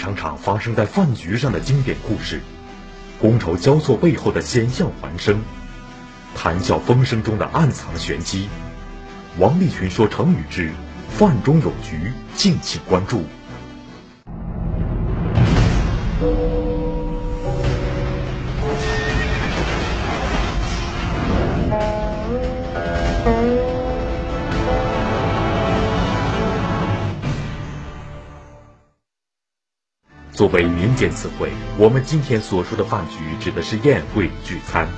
场场发生在饭局上的经典故事，觥筹交错背后的险象环生，谈笑风生中的暗藏玄机。王立群说成语之“饭中有局”，敬请关注。为民间词汇，我们今天所说的饭局指的是宴会聚餐。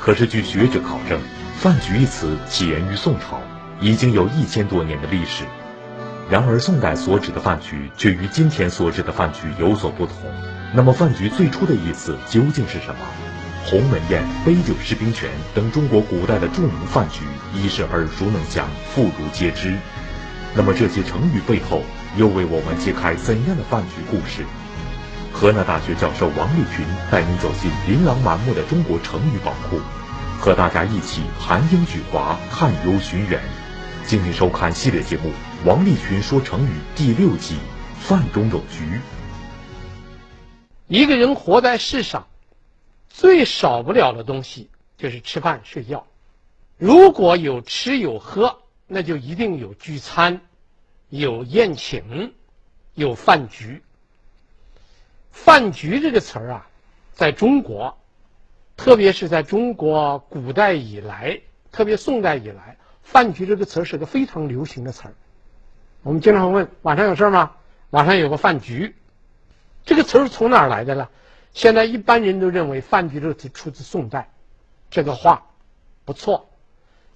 可是据学者考证，饭局一词起源于宋朝，已经有一千多年的历史。然而宋代所指的饭局却与今天所指的饭局有所不同。那么饭局最初的意思究竟是什么？鸿门宴、杯酒释兵权等中国古代的著名饭局已是耳熟能详、妇孺皆知。那么这些成语背后又为我们揭开怎样的饭局故事？河南大学教授王立群带你走进琳琅满目的中国成语宝库，和大家一起含英举华，探幽寻远。敬请收看系列节目《王立群说成语》第六集《饭中有局》。一个人活在世上，最少不了的东西就是吃饭睡觉。如果有吃有喝，那就一定有聚餐，有宴请，有饭局。饭局这个词儿啊，在中国，特别是在中国古代以来，特别宋代以来，饭局这个词儿是个非常流行的词儿。我们经常问：晚上有事儿吗？晚上有个饭局。这个词儿从哪儿来的呢？现在一般人都认为“饭局”这个词出自宋代，这个话不错。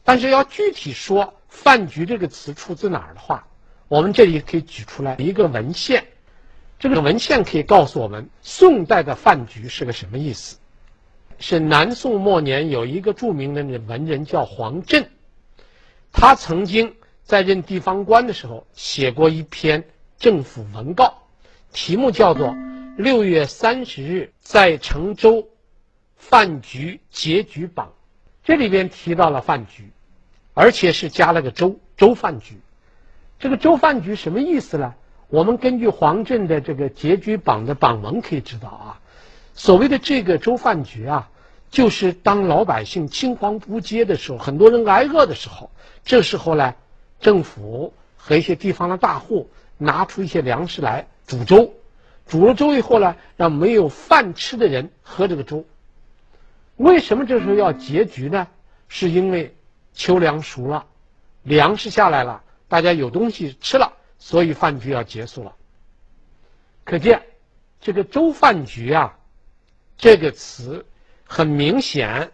但是要具体说“饭局”这个词出自哪儿的话，我们这里可以举出来一个文献。这个文献可以告诉我们，宋代的饭局是个什么意思？是南宋末年有一个著名的文人叫黄镇，他曾经在任地方官的时候写过一篇政府文告，题目叫做《六月三十日在成州饭局结局榜》，这里边提到了饭局，而且是加了个州州饭局。这个州饭局什么意思呢？我们根据黄镇的这个结局榜的榜文可以知道啊，所谓的这个粥饭局啊，就是当老百姓青黄不接的时候，很多人挨饿的时候，这时候呢，政府和一些地方的大户拿出一些粮食来煮粥，煮了粥以后呢，让没有饭吃的人喝这个粥。为什么这时候要结局呢？是因为秋粮熟了，粮食下来了，大家有东西吃了。所以饭局要结束了，可见这个州饭局啊，这个词很明显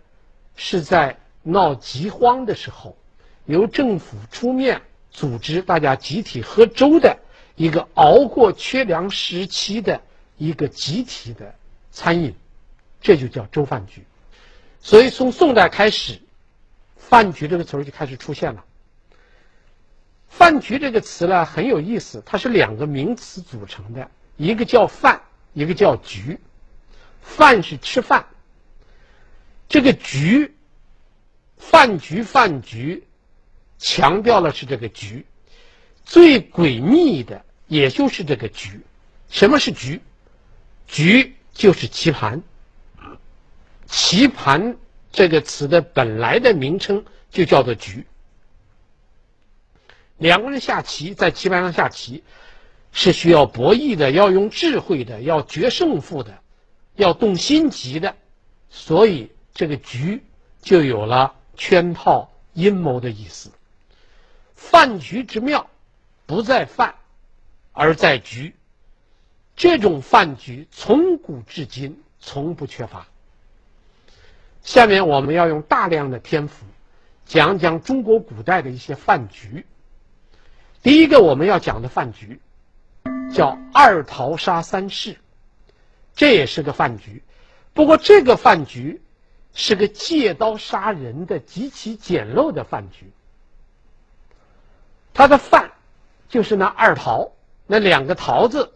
是在闹饥荒的时候，由政府出面组织大家集体喝粥的一个熬过缺粮时期的一个集体的餐饮，这就叫州饭局。所以从宋代开始，饭局这个词儿就开始出现了。饭局这个词呢，很有意思，它是两个名词组成的，一个叫饭，一个叫局。饭是吃饭，这个局，饭局饭局，强调的是这个局。最诡秘的，也就是这个局。什么是局？局就是棋盘。棋盘这个词的本来的名称就叫做局。两个人下棋，在棋盘上下棋，是需要博弈的，要用智慧的，要决胜负的，要动心机的，所以这个局就有了圈套、阴谋的意思。饭局之妙，不在饭，而在局。这种饭局从古至今从不缺乏。下面我们要用大量的篇幅，讲讲中国古代的一些饭局。第一个我们要讲的饭局，叫二桃杀三士，这也是个饭局，不过这个饭局是个借刀杀人的极其简陋的饭局。他的饭就是那二桃，那两个桃子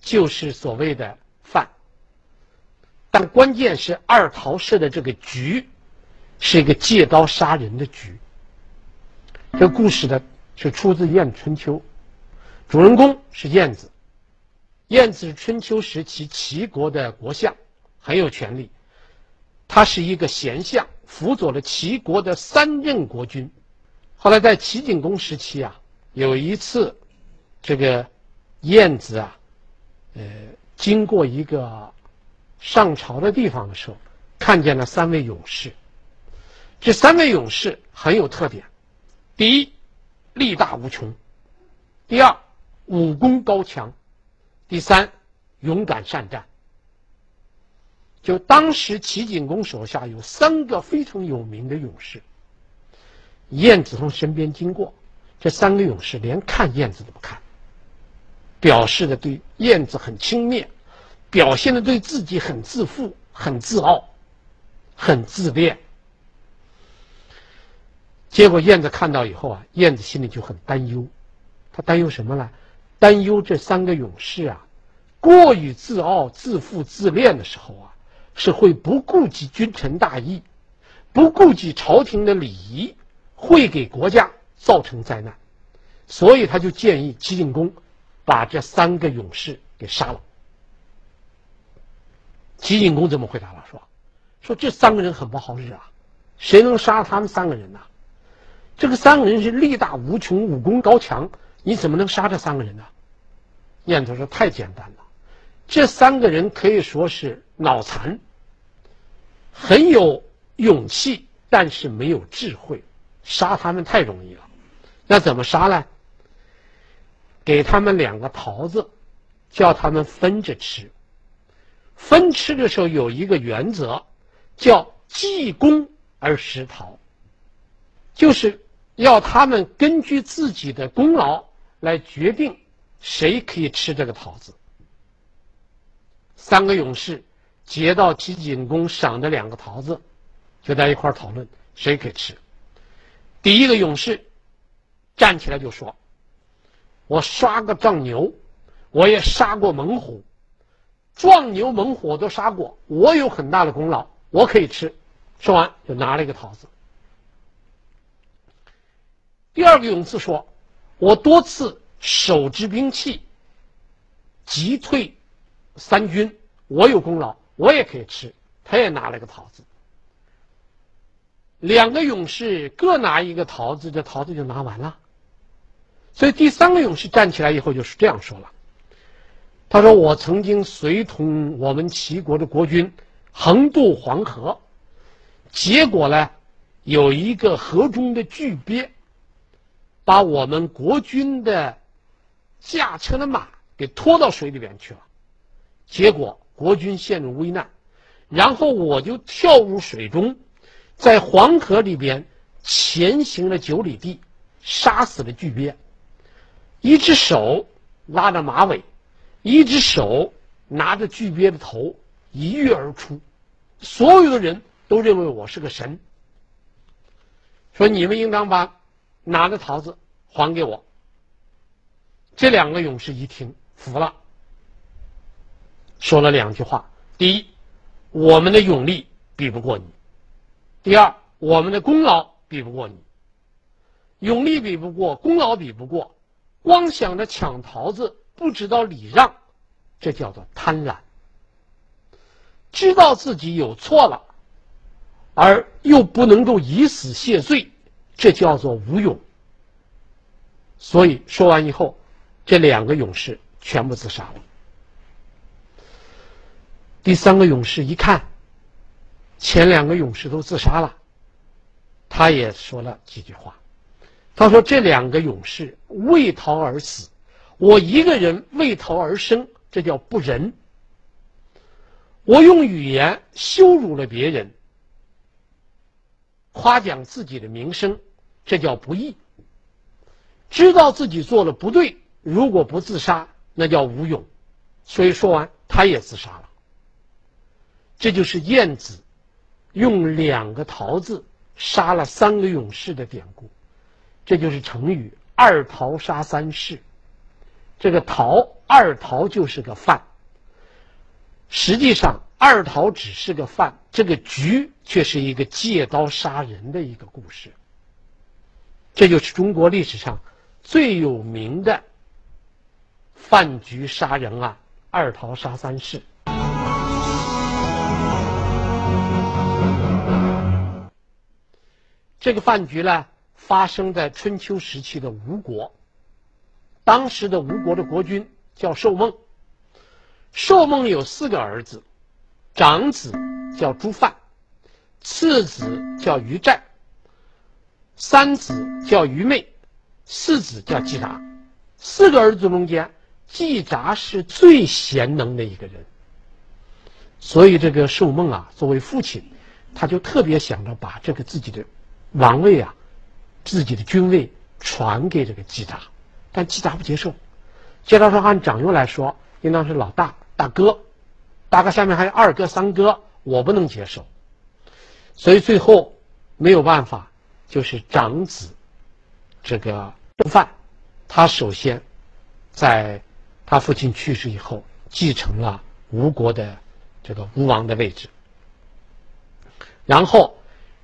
就是所谓的饭，但关键是二桃设的这个局是一个借刀杀人的局。这故事的。是出自《燕春秋》，主人公是燕子，晏子是春秋时期齐国的国相，很有权力。他是一个贤相，辅佐了齐国的三任国君。后来在齐景公时期啊，有一次，这个晏子啊，呃，经过一个上朝的地方的时候，看见了三位勇士。这三位勇士很有特点：第一，力大无穷；第二，武功高强；第三，勇敢善战。就当时齐景公手下有三个非常有名的勇士，晏子从身边经过，这三个勇士连看晏子都不看，表示的对晏子很轻蔑，表现的对自己很自负、很自傲、很自恋。结果燕子看到以后啊，燕子心里就很担忧，他担忧什么呢？担忧这三个勇士啊，过于自傲、自负、自恋的时候啊。是会不顾及君臣大义，不顾及朝廷的礼仪，会给国家造成灾难，所以他就建议齐景公把这三个勇士给杀了。齐景公怎么回答了？说，说这三个人很不好惹啊，谁能杀他们三个人呢？这个三个人是力大无穷，武功高强，你怎么能杀这三个人呢？晏子说太简单了。这三个人可以说是脑残，很有勇气，但是没有智慧，杀他们太容易了。那怎么杀呢？给他们两个桃子，叫他们分着吃。分吃的时候有一个原则，叫计功而食桃，就是要他们根据自己的功劳来决定谁可以吃这个桃子。三个勇士接到齐景公赏的两个桃子，就在一块儿讨论谁可以吃。第一个勇士站起来就说：“我杀过壮牛，我也杀过猛虎，壮牛猛虎我都杀过，我有很大的功劳，我可以吃。”说完就拿了一个桃子。第二个勇士说：“我多次手执兵器，击退。”三军，我有功劳，我也可以吃。他也拿了个桃子。两个勇士各拿一个桃子，这桃子就拿完了。所以第三个勇士站起来以后就是这样说了：“他说我曾经随同我们齐国的国君横渡黄河，结果呢，有一个河中的巨鳖，把我们国军的驾车的马给拖到水里边去了。”结果国军陷入危难，然后我就跳入水中，在黄河里边潜行了九里地，杀死了巨鳖。一只手拉着马尾，一只手拿着巨鳖的头，一跃而出。所有的人都认为我是个神，说你们应当把拿着桃子还给我。这两个勇士一听服了。说了两句话：第一，我们的勇力比不过你；第二，我们的功劳比不过你。勇力比不过，功劳比不过，光想着抢桃子，不知道礼让，这叫做贪婪。知道自己有错了，而又不能够以死谢罪，这叫做无勇。所以说完以后，这两个勇士全部自杀了。第三个勇士一看，前两个勇士都自杀了，他也说了几句话。他说：“这两个勇士为逃而死，我一个人为逃而生，这叫不仁。我用语言羞辱了别人，夸奖自己的名声，这叫不义。知道自己做了不对，如果不自杀，那叫无勇。所以说完，他也自杀了。”这就是晏子用两个桃子杀了三个勇士的典故，这就是成语“二桃杀三士”。这个桃二桃就是个犯，实际上二桃只是个犯，这个局却是一个借刀杀人的一个故事。这就是中国历史上最有名的饭局杀人案二桃杀三士。这个饭局呢，发生在春秋时期的吴国。当时的吴国的国君叫寿梦。寿梦有四个儿子，长子叫朱范，次子叫于战，三子叫于昧，四子叫季札。四个儿子中间，季札是最贤能的一个人。所以这个寿梦啊，作为父亲，他就特别想着把这个自己的王位啊，自己的君位传给这个季札，但季札不接受。季札说：“按长幼来说，应当是老大。”大哥，大哥下面还有二哥、三哥，我不能接受，所以最后没有办法，就是长子这个朱范，他首先在他父亲去世以后继承了吴国的这个吴王的位置。然后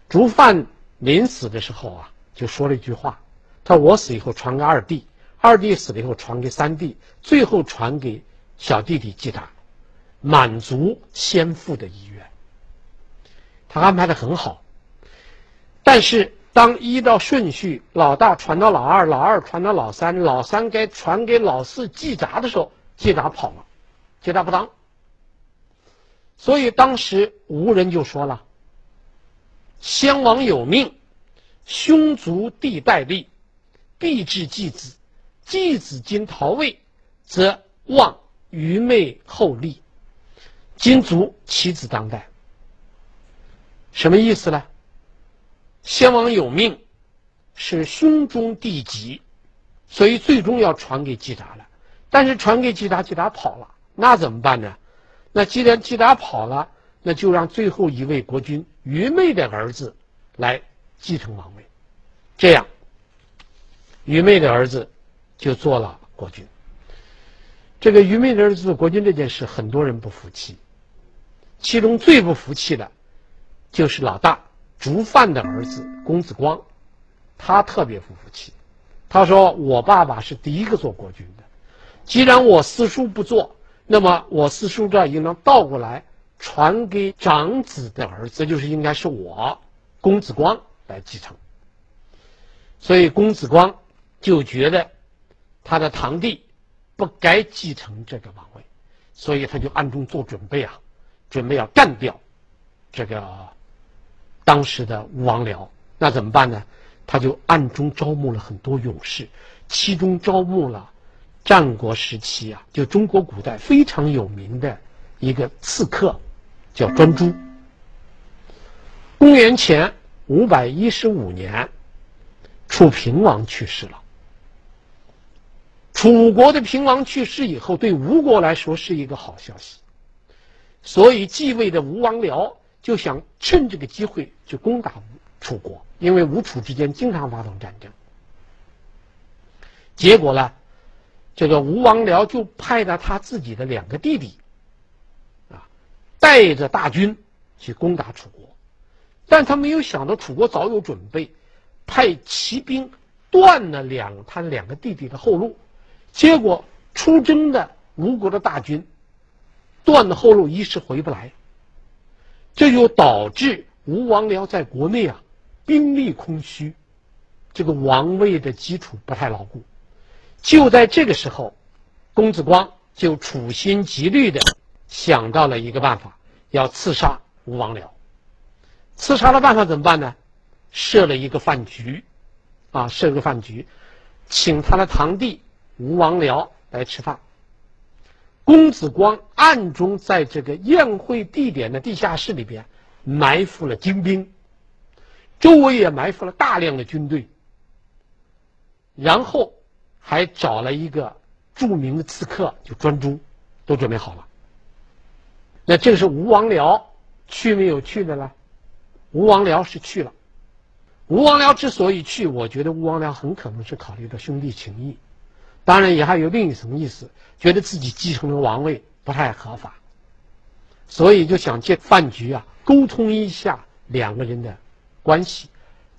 竹范临死的时候啊，就说了一句话：他说我死以后传给二弟，二弟死了以后传给三弟，最后传给。小弟弟季达，满足先父的意愿，他安排的很好。但是当依照顺序，老大传到老二，老二传到老三，老三该传给老四季札的时候，季札跑了，季札不当。所以当时吴人就说了：“先王有命，兄族弟代立，必至继子。继子今逃位，则望。”愚昧后立，今卒其子当代。什么意思呢？先王有命，是兄中弟及，所以最终要传给季札了。但是传给季札，季札跑了，那怎么办呢？那既然季札跑了，那就让最后一位国君愚昧的儿子来继承王位。这样，愚昧的儿子就做了国君。这个愚昧的儿子做国君这件事，很多人不服气。其中最不服气的，就是老大竹范的儿子公子光，他特别不服气。他说：“我爸爸是第一个做国君的，既然我四叔不做，那么我四叔这应当倒过来传给长子的儿子，就是应该是我公子光来继承。”所以公子光就觉得他的堂弟。不该继承这个王位，所以他就暗中做准备啊，准备要干掉这个当时的吴王僚。那怎么办呢？他就暗中招募了很多勇士，其中招募了战国时期啊，就中国古代非常有名的一个刺客，叫专诸。公元前五百一十五年，楚平王去世了。楚国的平王去世以后，对吴国来说是一个好消息，所以继位的吴王僚就想趁这个机会去攻打吴楚国，因为吴楚之间经常发动战争。结果呢，这个吴王僚就派了他自己的两个弟弟，啊，带着大军去攻打楚国，但他没有想到楚国早有准备，派骑兵断了两他两个弟弟的后路。结果出征的吴国的大军断了后路，一时回不来，这就导致吴王僚在国内啊兵力空虚，这个王位的基础不太牢固。就在这个时候，公子光就处心积虑的想到了一个办法，要刺杀吴王僚。刺杀的办法怎么办呢？设了一个饭局，啊，设了个饭局，请他的堂弟。吴王僚来吃饭，公子光暗中在这个宴会地点的地下室里边埋伏了精兵，周围也埋伏了大量的军队，然后还找了一个著名的刺客，就专诸，都准备好了。那这个是吴王僚去没有去的呢？吴王僚是去了。吴王僚之所以去，我觉得吴王僚很可能是考虑到兄弟情谊。当然也还有另一层意思，觉得自己继承的王位不太合法，所以就想借饭局啊沟通一下两个人的关系，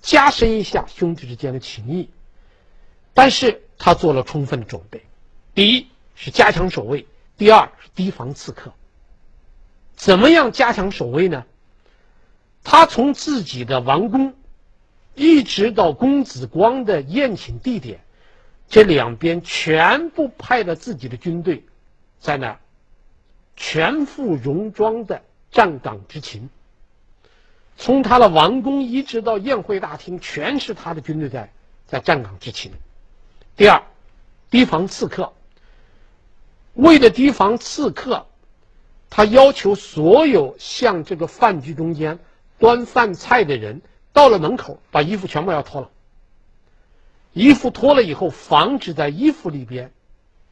加深一下兄弟之间的情谊。但是他做了充分的准备，第一是加强守卫，第二是提防刺客。怎么样加强守卫呢？他从自己的王宫，一直到公子光的宴请地点，这两边全部派了自己的军队，在那儿全副戎装的站岗执勤。从他的王宫一直到宴会大厅，全是他的军队在在站岗执勤。第二，提防刺客。为了提防刺客，他要求所有向这个饭局中间端饭菜的人，到了门口把衣服全部要脱了。衣服脱了以后，防止在衣服里边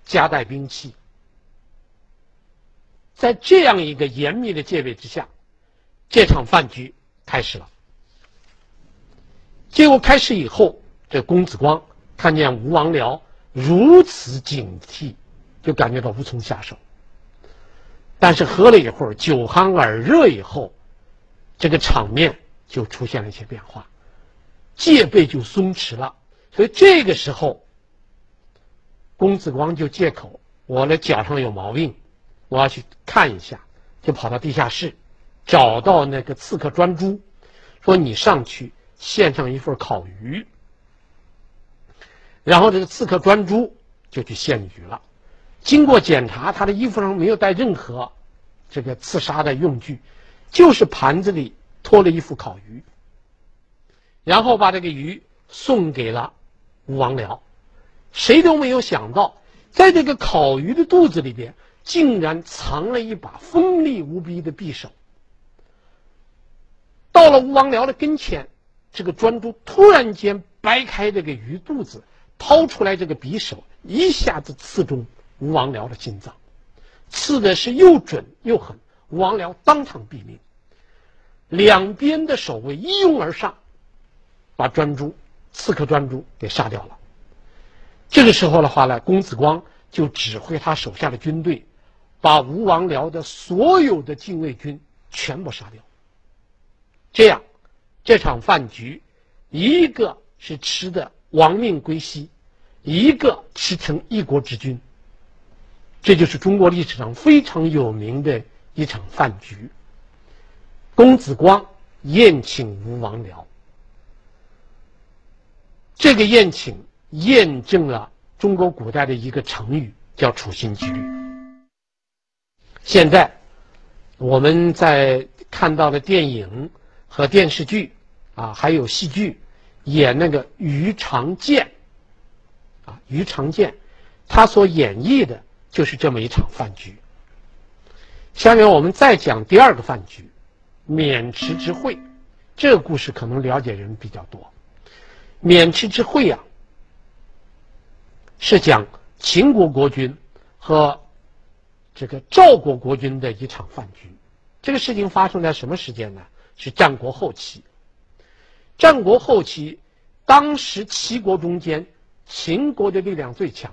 夹带兵器。在这样一个严密的戒备之下，这场饭局开始了。结果开始以后，这公子光看见吴王僚如此警惕，就感觉到无从下手。但是喝了一会儿，酒酣耳热以后，这个场面就出现了一些变化，戒备就松弛了。所以这个时候，公子光就借口我的脚上有毛病，我要去看一下，就跑到地下室，找到那个刺客专诸，说你上去献上一份烤鱼。然后这个刺客专诸就去献鱼了。经过检查，他的衣服上没有带任何这个刺杀的用具，就是盘子里托了一副烤鱼。然后把这个鱼送给了吴王僚，谁都没有想到，在这个烤鱼的肚子里边，竟然藏了一把锋利无比的匕首。到了吴王僚的跟前，这个专诸突然间掰开这个鱼肚子，掏出来这个匕首，一下子刺中。吴王僚的心脏，刺的是又准又狠，吴王僚当场毙命。两边的守卫一拥而上，把专诸刺客专诸给杀掉了。这个时候的话呢，公子光就指挥他手下的军队，把吴王僚的所有的禁卫军全部杀掉。这样，这场饭局，一个是吃的亡命归西，一个吃成一国之君。这就是中国历史上非常有名的一场饭局。公子光宴请吴王僚，这个宴请验证了中国古代的一个成语，叫“处心积虑”。现在我们在看到的电影和电视剧啊，还有戏剧，演那个于长剑啊，于长剑，他所演绎的。就是这么一场饭局。下面我们再讲第二个饭局，渑池之会。这个故事可能了解人比较多。渑池之会啊，是讲秦国国君和这个赵国国君的一场饭局。这个事情发生在什么时间呢？是战国后期。战国后期，当时齐国中间，秦国的力量最强。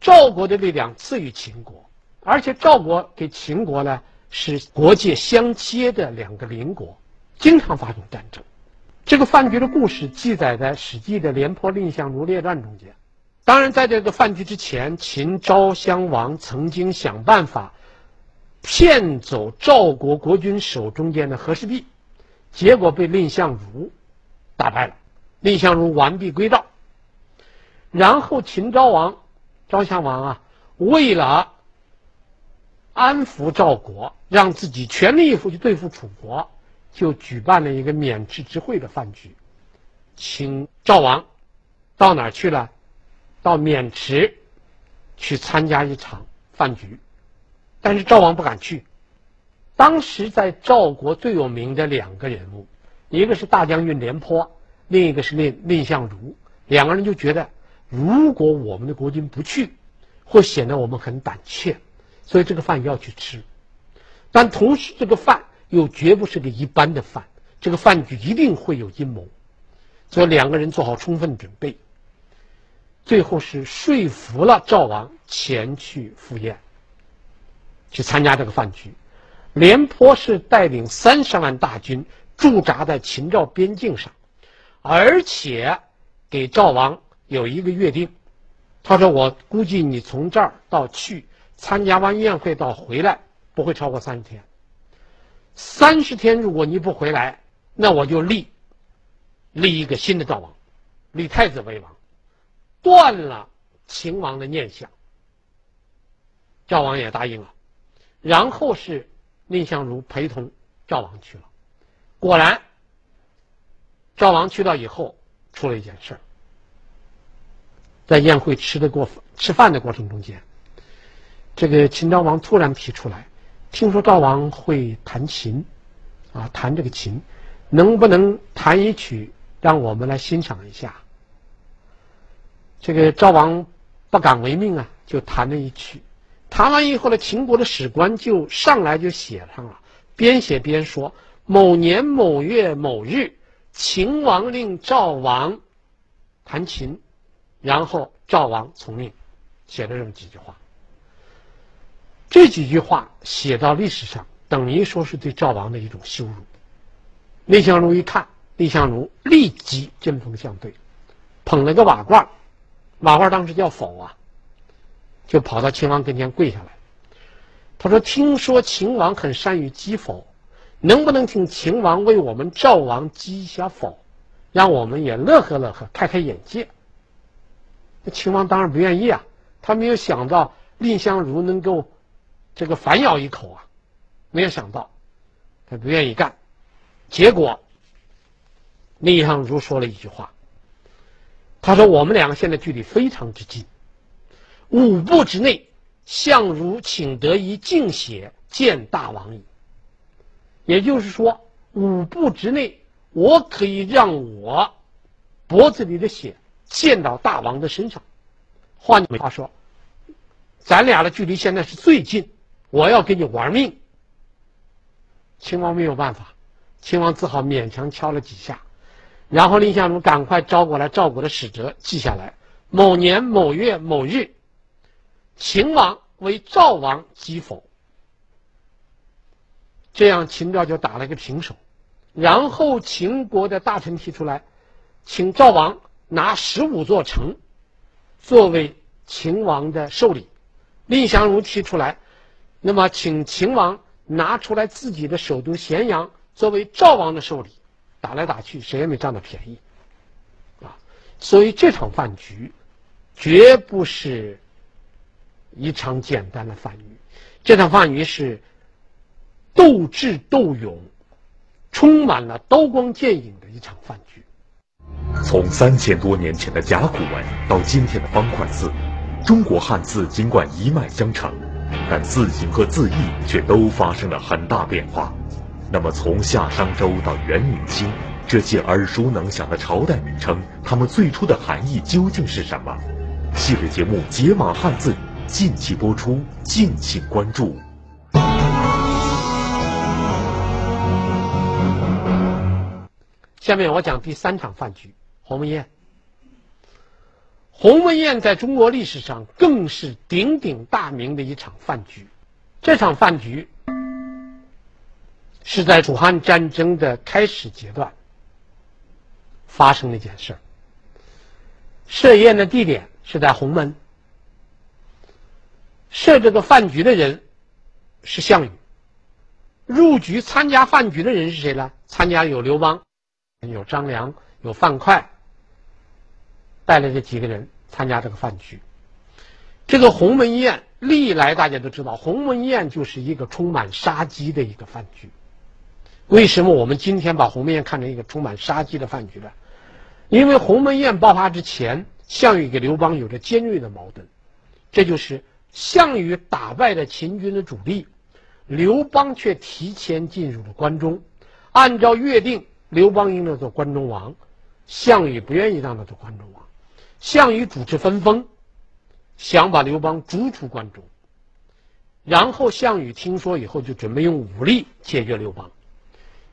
赵国的力量次于秦国，而且赵国跟秦国呢是国界相接的两个邻国，经常发生战争。这个饭局的故事记载在《史记》的《廉颇蔺相如列传》中间。当然，在这个饭局之前，秦昭襄王曾经想办法骗走赵国国君手中间的和氏璧，结果被蔺相如打败了，蔺相如完璧归赵。然后秦昭王。昭襄王啊，为了安抚赵国，让自己全力以赴去对付楚国，就举办了一个渑池之会的饭局，请赵王到哪儿去了？到渑池去参加一场饭局，但是赵王不敢去。当时在赵国最有名的两个人物，一个是大将军廉颇，另一个是蔺蔺相如，两个人就觉得。如果我们的国君不去，会显得我们很胆怯，所以这个饭要去吃。但同时，这个饭又绝不是个一般的饭，这个饭局一定会有阴谋，所以两个人做好充分准备。最后是说服了赵王前去赴宴，去参加这个饭局。廉颇是带领三十万大军驻扎在秦赵边境上，而且给赵王。有一个约定，他说：“我估计你从这儿到去参加完宴会到回来，不会超过三十天。三十天如果你不回来，那我就立立一个新的赵王，立太子为王，断了秦王的念想。”赵王也答应了，然后是蔺相如陪同赵王去了。果然，赵王去到以后，出了一件事儿。在宴会吃的过吃饭的过程中间，这个秦昭王突然提出来，听说赵王会弹琴，啊，弹这个琴，能不能弹一曲，让我们来欣赏一下？这个赵王不敢违命啊，就弹了一曲。弹完以后呢，秦国的史官就上来就写上了，边写边说：“某年某月某日，秦王令赵王弹琴，然后赵王从命。”写了这么几句话。这几句话写到历史上，等于说是对赵王的一种羞辱。蔺相如一看，蔺相如立即针锋相对，捧了个瓦罐，瓦罐当时叫否啊。就跑到秦王跟前跪下来，他说：“听说秦王很善于击否，能不能请秦王为我们赵王击一下否，让我们也乐呵乐呵，开开眼界？”那秦王当然不愿意啊，他没有想到蔺相如能够这个反咬一口啊，没有想到，他不愿意干。结果蔺相如说了一句话，他说：“我们两个现在距离非常之近。”五步之内，相如请得一净血见大王矣。也就是说，五步之内，我可以让我脖子里的血溅到大王的身上。换句话说，咱俩的距离现在是最近，我要跟你玩命。秦王没有办法，秦王只好勉强敲了几下，然后蔺相如赶快招过来赵国的使者，记下来：某年某月某日。秦王为赵王击否，这样秦赵就打了一个平手。然后秦国的大臣提出来，请赵王拿十五座城作为秦王的寿礼。蔺相如提出来，那么请秦王拿出来自己的首都咸阳作为赵王的寿礼。打来打去，谁也没占到便宜啊！所以这场饭局绝不是。一场简单的饭局，这场饭局是斗智斗勇，充满了刀光剑影的一场饭局。从三千多年前的甲骨文到今天的方块字，中国汉字尽管一脉相承，但字形和字义却都发生了很大变化。那么，从夏商周到元明清，这些耳熟能详的朝代名称，它们最初的含义究竟是什么？系列节目《解码汉字》。近期播出，敬请关注。下面我讲第三场饭局——鸿门宴。鸿门宴在中国历史上更是鼎鼎大名的一场饭局。这场饭局是在楚汉战争的开始阶段发生的一件事。设宴的地点是在鸿门。设这个饭局的人是项羽，入局参加饭局的人是谁呢？参加有刘邦、有张良、有樊哙，带来这几个人参加这个饭局。这个鸿门宴历来大家都知道，鸿门宴就是一个充满杀机的一个饭局。为什么我们今天把鸿门宴看成一个充满杀机的饭局呢？因为鸿门宴爆发之前，项羽跟刘邦有着尖锐的矛盾，这就是。项羽打败了秦军的主力，刘邦却提前进入了关中。按照约定，刘邦应该做关中王，项羽不愿意让他做关中王。项羽主持分封，想把刘邦逐出关中。然后项羽听说以后，就准备用武力解决刘邦。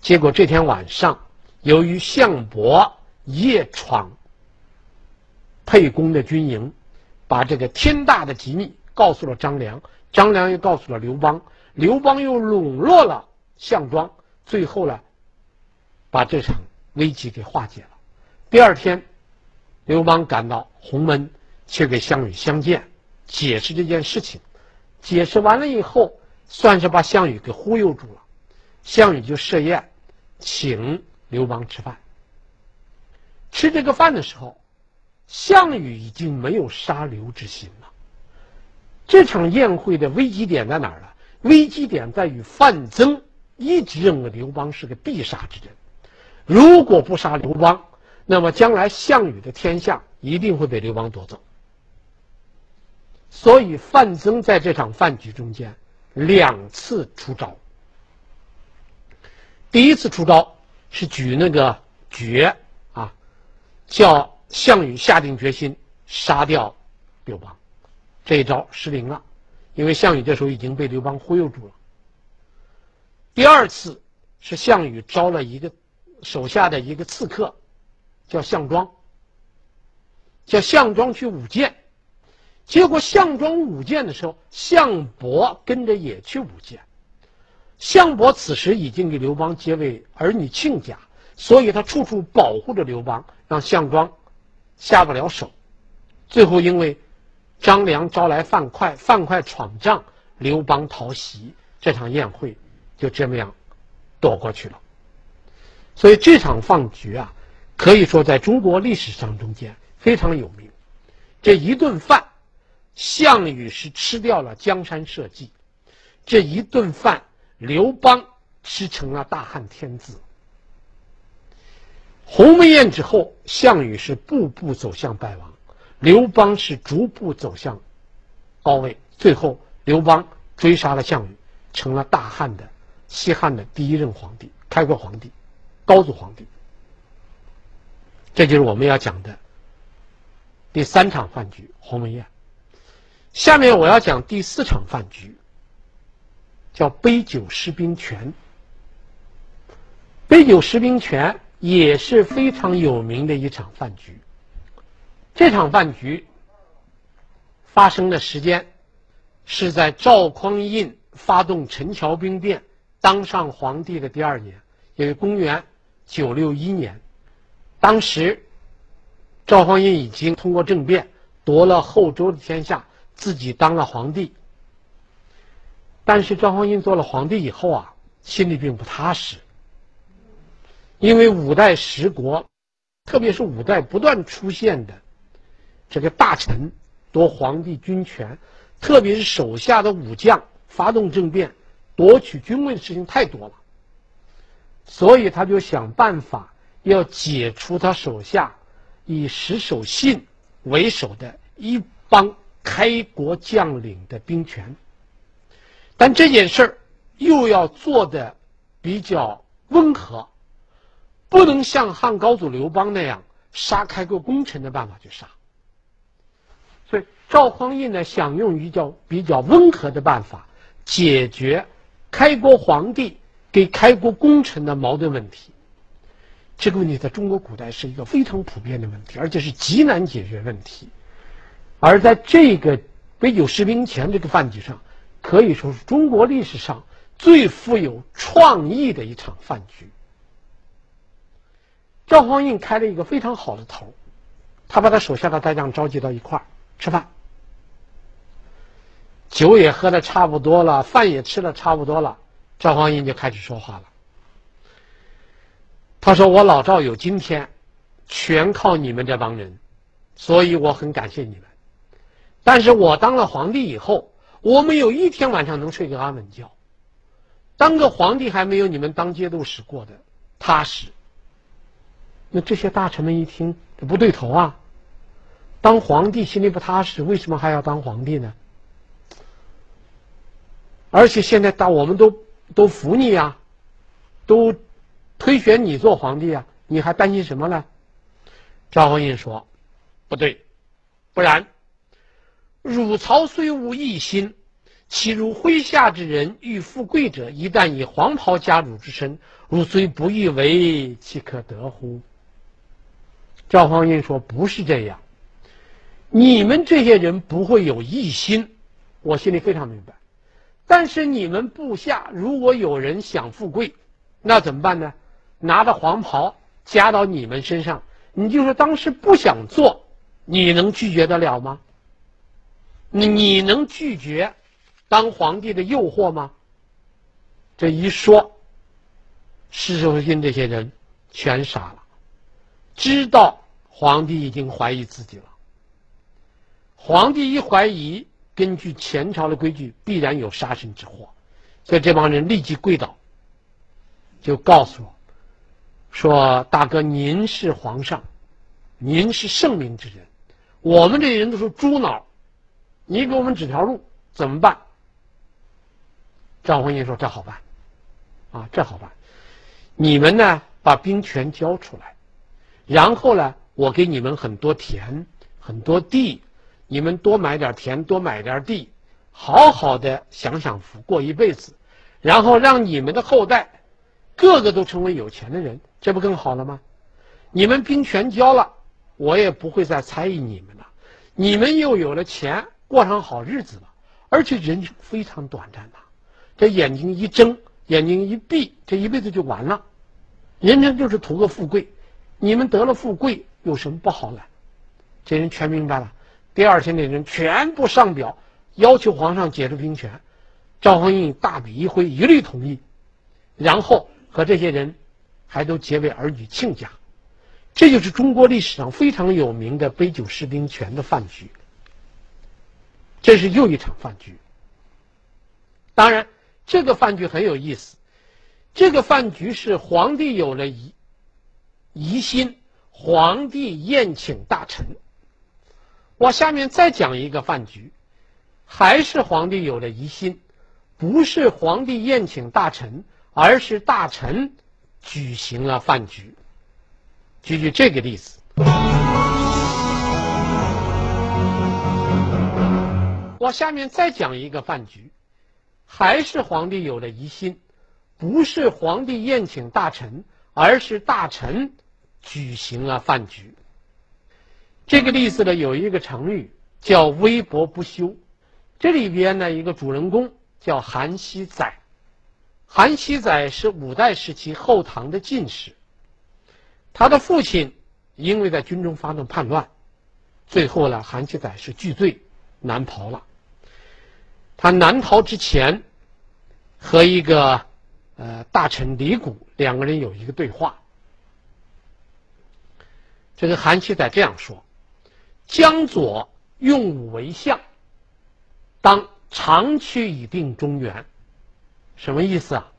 结果这天晚上，由于项伯夜闯沛公的军营，把这个天大的机密。告诉了张良，张良又告诉了刘邦，刘邦又笼络了项庄，最后呢，把这场危机给化解了。第二天，刘邦赶到鸿门，去给项羽相见，解释这件事情。解释完了以后，算是把项羽给忽悠住了。项羽就设宴，请刘邦吃饭。吃这个饭的时候，项羽已经没有杀刘之心了。这场宴会的危机点在哪儿呢？危机点在于范增一直认为刘邦是个必杀之人，如果不杀刘邦，那么将来项羽的天下一定会被刘邦夺走。所以范增在这场饭局中间两次出招。第一次出招是举那个爵啊，叫项羽下定决心杀掉刘邦。这一招失灵了，因为项羽这时候已经被刘邦忽悠住了。第二次是项羽招了一个手下的一个刺客，叫项庄，叫项庄去舞剑，结果项庄舞剑的时候，项伯跟着也去舞剑。项伯此时已经给刘邦结为儿女亲家，所以他处处保护着刘邦，让项庄下不了手。最后因为。张良招来樊哙，樊哙闯帐，刘邦逃袭，这场宴会就这么样躲过去了。所以这场饭局啊，可以说在中国历史上中间非常有名。这一顿饭，项羽是吃掉了江山社稷；这一顿饭，刘邦吃成了大汉天子。鸿门宴之后，项羽是步步走向败亡。刘邦是逐步走向高位，最后刘邦追杀了项羽，成了大汉的西汉的第一任皇帝，开国皇帝，高祖皇帝。这就是我们要讲的第三场饭局——鸿门宴。下面我要讲第四场饭局，叫杯酒释兵权。杯酒释兵权也是非常有名的一场饭局。这场饭局发生的时间是在赵匡胤发动陈桥兵变当上皇帝的第二年，也就是公元九六一年。当时赵匡胤已经通过政变夺了后周的天下，自己当了皇帝。但是赵匡胤做了皇帝以后啊，心里并不踏实，因为五代十国，特别是五代不断出现的。这个大臣夺皇帝军权，特别是手下的武将发动政变，夺取军位的事情太多了，所以他就想办法要解除他手下以石守信为首的一帮开国将领的兵权。但这件事儿又要做的比较温和，不能像汉高祖刘邦那样杀开国功臣的办法去杀。所以赵匡胤呢，想用比较比较温和的办法解决开国皇帝给开国功臣的矛盾问题。这个问题在中国古代是一个非常普遍的问题，而且是极难解决问题。而在这个杯酒释兵权这个饭局上，可以说是中国历史上最富有创意的一场饭局。赵匡胤开了一个非常好的头，他把他手下的大将召集到一块儿。吃饭，酒也喝的差不多了，饭也吃的差不多了，赵匡胤就开始说话了。他说：“我老赵有今天，全靠你们这帮人，所以我很感谢你们。但是我当了皇帝以后，我没有一天晚上能睡个安稳觉。当个皇帝还没有你们当节度使过的踏实。那这些大臣们一听，这不对头啊！”当皇帝心里不踏实，为什么还要当皇帝呢？而且现在大我们都都服你呀，都推选你做皇帝啊，你还担心什么呢？赵匡胤说：“不对，不然，汝曹虽无异心，其如麾下之人欲富贵者，一旦以黄袍加汝之身，汝虽不欲为，岂可得乎？”赵匡胤说：“不是这样。”你们这些人不会有异心，我心里非常明白。但是你们部下如果有人想富贵，那怎么办呢？拿着黄袍加到你们身上，你就是当时不想做，你能拒绝得了吗？你能拒绝当皇帝的诱惑吗？这一说，施守信这些人全傻了，知道皇帝已经怀疑自己了。皇帝一怀疑，根据前朝的规矩，必然有杀身之祸，所以这帮人立即跪倒，就告诉我，说大哥，您是皇上，您是圣明之人，我们这些人都是猪脑。你给我们指条路怎么办？赵匡胤说：“这好办，啊，这好办。你们呢，把兵权交出来，然后呢，我给你们很多田，很多地，你们多买点田，多买点地，好好的享享福，过一辈子，然后让你们的后代个个都成为有钱的人，这不更好了吗？你们兵权交了，我也不会再猜疑你们了，你们又有了钱。”过上好日子了，而且人生非常短暂呐，这眼睛一睁，眼睛一闭，这一辈子就完了。人生就是图个富贵，你们得了富贵有什么不好呢？这人全明白了。第二天，那人全部上表，要求皇上解除兵权。赵匡胤大笔一挥，一律同意，然后和这些人还都结为儿女亲家。这就是中国历史上非常有名的杯酒释兵权的饭局。这是又一场饭局。当然，这个饭局很有意思。这个饭局是皇帝有了疑疑心，皇帝宴请大臣。我下面再讲一个饭局，还是皇帝有了疑心，不是皇帝宴请大臣，而是大臣举行了饭局。举举这个例子。我下面再讲一个饭局，还是皇帝有了疑心，不是皇帝宴请大臣，而是大臣举行了饭局。这个例子呢，有一个成语叫“微薄不休”，这里边呢，一个主人公叫韩熙载。韩熙载是五代时期后唐的进士，他的父亲因为在军中发动叛乱，最后呢，韩熙载是拒罪南逃了。他南逃之前，和一个呃大臣李谷两个人有一个对话。这个韩熙载这样说：“江左用武为相，当长驱以定中原。”什么意思啊？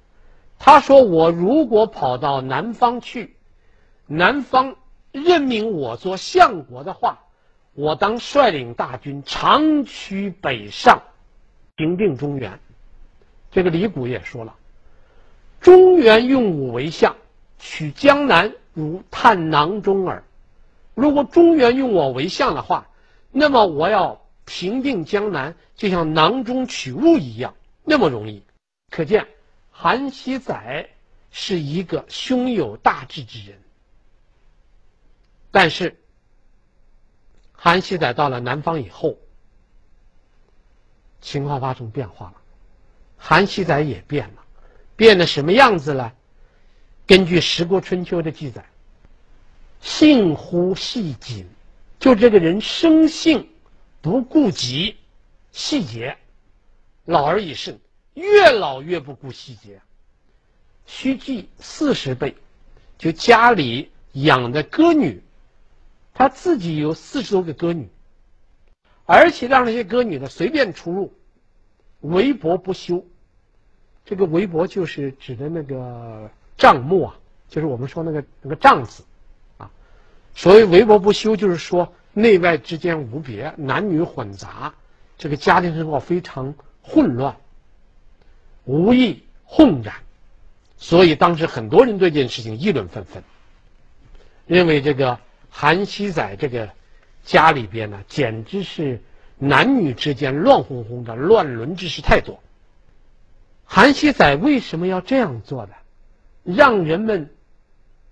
他说：“我如果跑到南方去，南方任命我做相国的话，我当率领大军长驱北上。”平定中原，这个李谷也说了：“中原用武为相，取江南如探囊中耳。如果中原用我为相的话，那么我要平定江南，就像囊中取物一样，那么容易。可见韩熙载是一个胸有大志之人。但是，韩熙载到了南方以后。”情况发生变化了，韩熙载也变了，变得什么样子了？根据《十国春秋》的记载，性忽细谨，就这个人生性不顾及细节，老而已甚，越老越不顾细节。须记四十倍，就家里养的歌女，他自己有四十多个歌女。而且让那些歌女呢随便出入，微薄不休。这个微薄就是指的那个帐目啊，就是我们说那个那个帐子啊。所谓微薄不休，就是说内外之间无别，男女混杂，这个家庭生活非常混乱，无意轰然。所以当时很多人对这件事情议论纷纷，认为这个韩熙载这个。家里边呢，简直是男女之间乱哄哄的，乱伦之事太多。韩熙载为什么要这样做的？让人们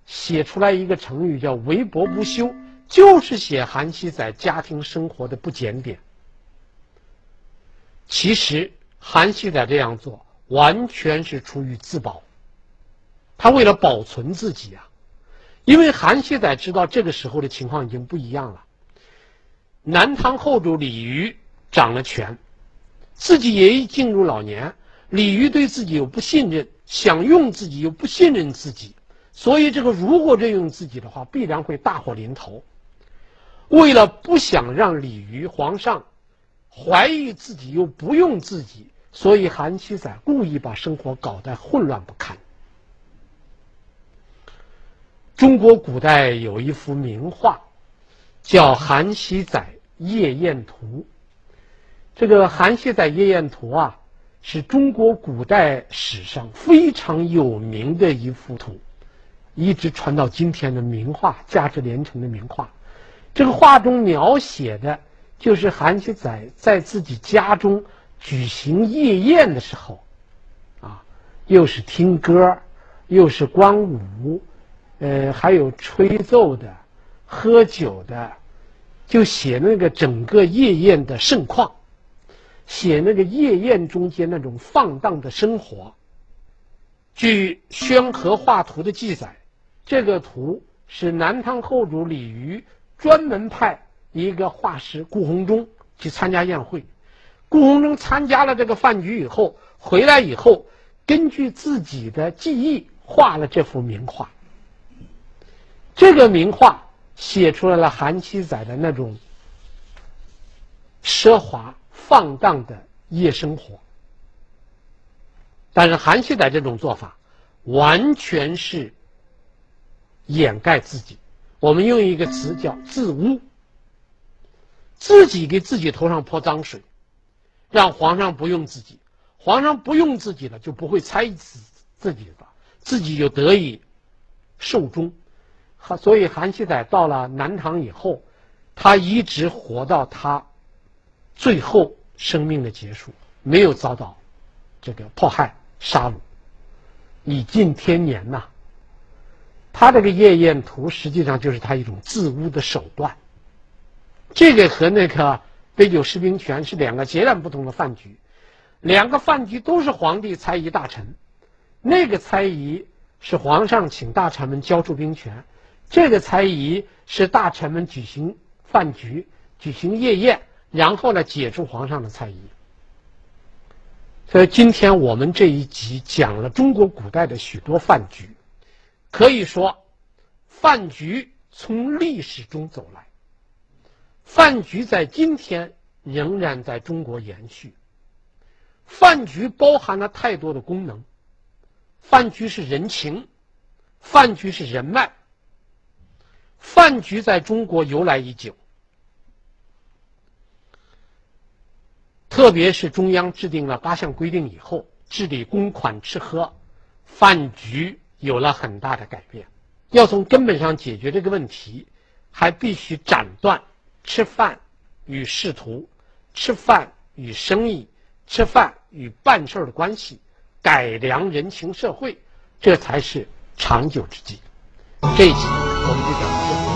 写出来一个成语叫“微博不羞”，就是写韩熙载家庭生活的不检点。其实韩熙载这样做完全是出于自保，他为了保存自己啊，因为韩熙载知道这个时候的情况已经不一样了。南唐后主李煜掌了权，自己也已进入老年，李煜对自己又不信任，想用自己又不信任自己，所以这个如果任用自己的话，必然会大祸临头。为了不想让李煜皇上怀疑自己又不用自己，所以韩熙载故意把生活搞得混乱不堪。中国古代有一幅名画，叫《韩熙载夜宴图》。这个《韩熙载夜宴图》啊，是中国古代史上非常有名的一幅图，一直传到今天的名画，价值连城的名画。这个画中描写的，就是韩熙载在自己家中举行夜宴的时候，啊，又是听歌，又是观舞。呃，还有吹奏的、喝酒的，就写那个整个夜宴的盛况，写那个夜宴中间那种放荡的生活。据《宣和画图》的记载，这个图是南唐后主李煜专门派一个画师顾闳中去参加宴会。顾闳中参加了这个饭局以后，回来以后，根据自己的记忆画了这幅名画。这个名画写出来了韩熙载的那种奢华放荡的夜生活，但是韩熙载这种做法完全是掩盖自己。我们用一个词叫自污，自己给自己头上泼脏水，让皇上不用自己，皇上不用自己了，就不会猜疑自自己了，自己就得以寿终。所以韩熙载到了南唐以后，他一直活到他最后生命的结束，没有遭到这个迫害杀戮，已近天年呐。他这个夜宴图实际上就是他一种自污的手段。这个和那个杯酒释兵权是两个截然不同的饭局，两个饭局都是皇帝猜疑大臣，那个猜疑是皇上请大臣们交出兵权。这个猜疑是大臣们举行饭局、举行夜宴，然后呢解除皇上的猜疑。所以今天我们这一集讲了中国古代的许多饭局，可以说，饭局从历史中走来，饭局在今天仍然在中国延续。饭局包含了太多的功能，饭局是人情，饭局是人脉。饭局在中国由来已久，特别是中央制定了八项规定以后，治理公款吃喝，饭局有了很大的改变。要从根本上解决这个问题，还必须斩断吃饭与仕途、吃饭与生意、吃饭与办事的关系，改良人情社会，这才是长久之计。这一集我们就讲到这里。